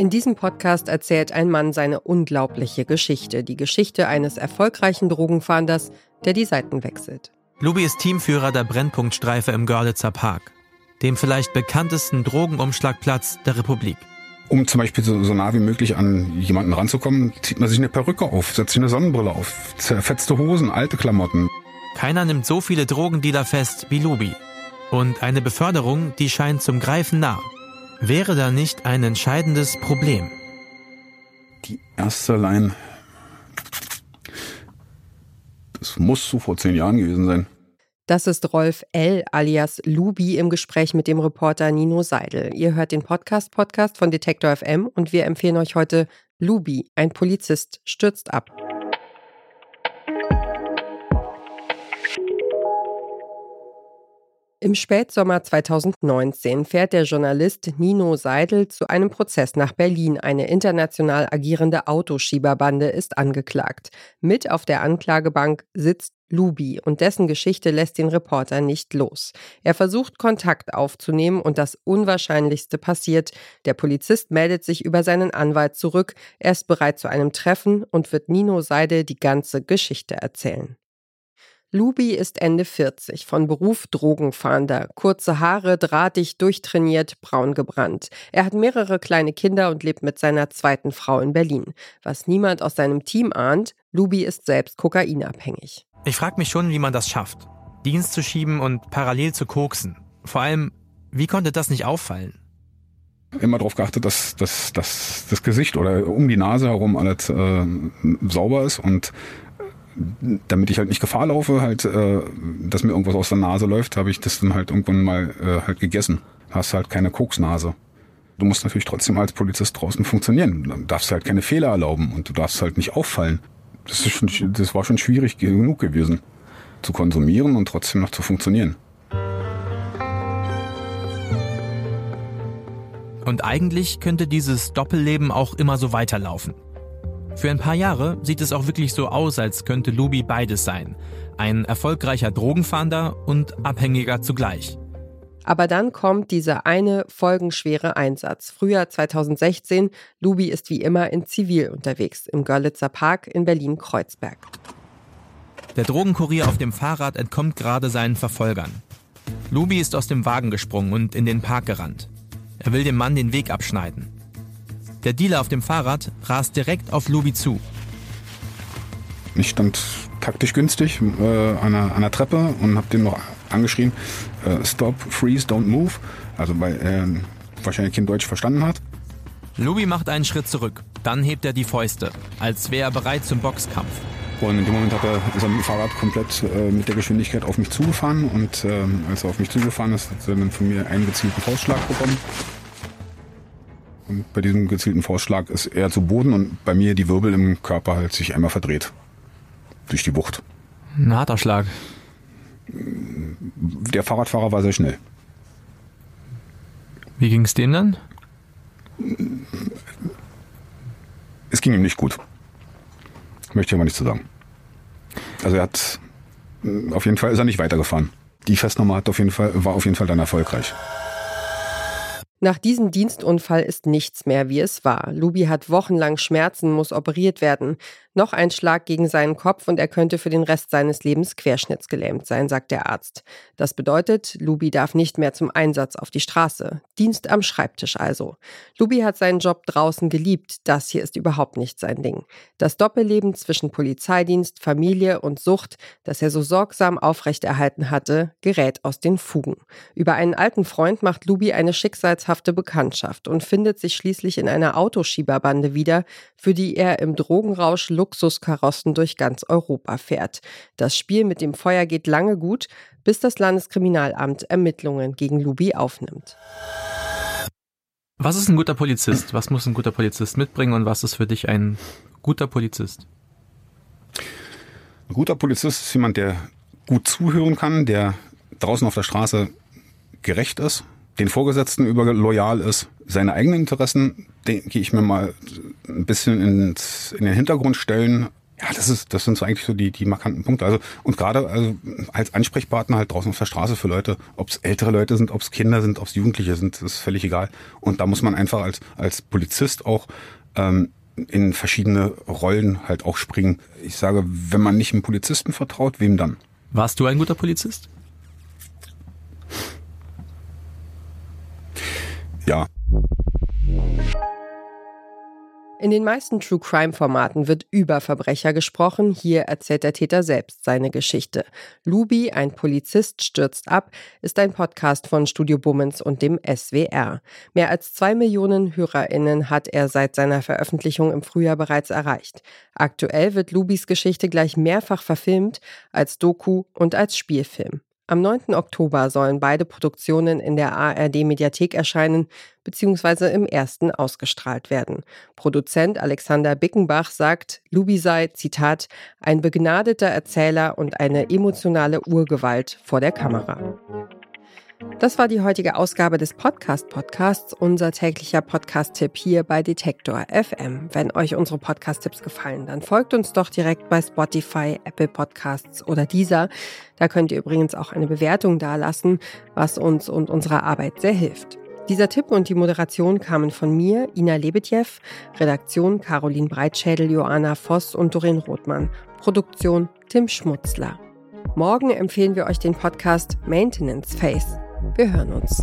In diesem Podcast erzählt ein Mann seine unglaubliche Geschichte, die Geschichte eines erfolgreichen Drogenfahnders, der die Seiten wechselt. Lubi ist Teamführer der Brennpunktstreife im Görlitzer Park, dem vielleicht bekanntesten Drogenumschlagplatz der Republik. Um zum Beispiel so, so nah wie möglich an jemanden ranzukommen, zieht man sich eine Perücke auf, setzt sich eine Sonnenbrille auf, zerfetzte Hosen, alte Klamotten. Keiner nimmt so viele Drogendealer fest wie Lubi. Und eine Beförderung, die scheint zum Greifen nah. Wäre da nicht ein entscheidendes Problem? Die erste Line. Das muss so vor zehn Jahren gewesen sein. Das ist Rolf L. alias Lubi im Gespräch mit dem Reporter Nino Seidel. Ihr hört den Podcast-Podcast von Detektor FM und wir empfehlen euch heute Lubi, ein Polizist, stürzt ab. Im Spätsommer 2019 fährt der Journalist Nino Seidel zu einem Prozess nach Berlin. Eine international agierende Autoschieberbande ist angeklagt. Mit auf der Anklagebank sitzt Lubi und dessen Geschichte lässt den Reporter nicht los. Er versucht Kontakt aufzunehmen und das Unwahrscheinlichste passiert. Der Polizist meldet sich über seinen Anwalt zurück. Er ist bereit zu einem Treffen und wird Nino Seidel die ganze Geschichte erzählen. Lubi ist Ende 40, von Beruf Drogenfahnder, kurze Haare, drahtig, durchtrainiert, braun gebrannt. Er hat mehrere kleine Kinder und lebt mit seiner zweiten Frau in Berlin. Was niemand aus seinem Team ahnt, Lubi ist selbst kokainabhängig. Ich frage mich schon, wie man das schafft. Dienst zu schieben und parallel zu koksen. Vor allem, wie konnte das nicht auffallen? Immer darauf geachtet, dass, dass, dass das Gesicht oder um die Nase herum alles äh, sauber ist und damit ich halt nicht Gefahr laufe, halt, äh, dass mir irgendwas aus der Nase läuft, habe ich das dann halt irgendwann mal äh, halt gegessen. Hast halt keine Koksnase. Du musst natürlich trotzdem als Polizist draußen funktionieren. Du darfst halt keine Fehler erlauben und du darfst halt nicht auffallen. Das, ist schon, das war schon schwierig genug gewesen, zu konsumieren und trotzdem noch zu funktionieren. Und eigentlich könnte dieses Doppelleben auch immer so weiterlaufen. Für ein paar Jahre sieht es auch wirklich so aus, als könnte Lubi beides sein. Ein erfolgreicher Drogenfahnder und Abhängiger zugleich. Aber dann kommt dieser eine folgenschwere Einsatz. Frühjahr 2016, Lubi ist wie immer in Zivil unterwegs im Görlitzer Park in Berlin-Kreuzberg. Der Drogenkurier auf dem Fahrrad entkommt gerade seinen Verfolgern. Lubi ist aus dem Wagen gesprungen und in den Park gerannt. Er will dem Mann den Weg abschneiden. Der Dealer auf dem Fahrrad rast direkt auf Lubi zu. Ich stand taktisch günstig äh, an, einer, an einer Treppe und habe dem noch angeschrien, äh, Stop, Freeze, Don't Move. Also weil er äh, wahrscheinlich kein Deutsch verstanden hat. Lubi macht einen Schritt zurück. Dann hebt er die Fäuste, als wäre er bereit zum Boxkampf. Und in dem Moment hat er, ist er mit dem Fahrrad komplett äh, mit der Geschwindigkeit auf mich zugefahren. Und äh, als er auf mich zugefahren ist, hat er dann von mir einen gezielten Faustschlag bekommen. Und bei diesem gezielten Faustschlag ist er zu Boden und bei mir die Wirbel im Körper halt sich einmal verdreht. Durch die Wucht. Ein harter Schlag. Der Fahrradfahrer war sehr schnell. Wie ging es dem dann? Es ging ihm nicht gut. Möchte ich aber nicht zu sagen. Also er hat auf jeden Fall ist er nicht weitergefahren. Die Festnummer hat auf jeden Fall, war auf jeden Fall dann erfolgreich. Nach diesem Dienstunfall ist nichts mehr, wie es war. Lubi hat wochenlang Schmerzen, muss operiert werden. Noch ein Schlag gegen seinen Kopf und er könnte für den Rest seines Lebens querschnittsgelähmt sein, sagt der Arzt. Das bedeutet, Lubi darf nicht mehr zum Einsatz auf die Straße. Dienst am Schreibtisch also. Lubi hat seinen Job draußen geliebt. Das hier ist überhaupt nicht sein Ding. Das Doppelleben zwischen Polizeidienst, Familie und Sucht, das er so sorgsam aufrechterhalten hatte, gerät aus den Fugen. Über einen alten Freund macht Lubi eine schicksalshafte Bekanntschaft und findet sich schließlich in einer Autoschieberbande wieder, für die er im Drogenrausch Luxuskarossen durch ganz Europa fährt. Das Spiel mit dem Feuer geht lange gut, bis das Landeskriminalamt Ermittlungen gegen Lubi aufnimmt. Was ist ein guter Polizist? Was muss ein guter Polizist mitbringen und was ist für dich ein guter Polizist? Ein guter Polizist ist jemand, der gut zuhören kann, der draußen auf der Straße gerecht ist, den Vorgesetzten über loyal ist, seine eigenen Interessen, denke ich mir mal, ein bisschen ins, in den Hintergrund stellen, Ja, das ist, das sind so eigentlich so die, die markanten Punkte. Also, und gerade also als Ansprechpartner halt draußen auf der Straße für Leute, ob es ältere Leute sind, ob es Kinder sind, ob es Jugendliche sind, ist völlig egal. Und da muss man einfach als, als Polizist auch ähm, in verschiedene Rollen halt auch springen. Ich sage, wenn man nicht einem Polizisten vertraut, wem dann? Warst du ein guter Polizist? Ja. In den meisten True Crime Formaten wird über Verbrecher gesprochen. Hier erzählt der Täter selbst seine Geschichte. Lubi, ein Polizist, stürzt ab, ist ein Podcast von Studio Bummens und dem SWR. Mehr als zwei Millionen HörerInnen hat er seit seiner Veröffentlichung im Frühjahr bereits erreicht. Aktuell wird Lubis Geschichte gleich mehrfach verfilmt, als Doku und als Spielfilm. Am 9. Oktober sollen beide Produktionen in der ARD-Mediathek erscheinen bzw. im ersten ausgestrahlt werden. Produzent Alexander Bickenbach sagt, Lubi sei, Zitat, ein begnadeter Erzähler und eine emotionale Urgewalt vor der Kamera. Das war die heutige Ausgabe des Podcast Podcasts, unser täglicher Podcast-Tipp hier bei Detektor FM. Wenn euch unsere Podcast-Tipps gefallen, dann folgt uns doch direkt bei Spotify, Apple Podcasts oder dieser. Da könnt ihr übrigens auch eine Bewertung dalassen, was uns und unserer Arbeit sehr hilft. Dieser Tipp und die Moderation kamen von mir, Ina Lebetjew, Redaktion Caroline Breitschädel, Joanna Voss und Doreen Rothmann, Produktion Tim Schmutzler. Morgen empfehlen wir euch den Podcast Maintenance Face. Wir hören uns.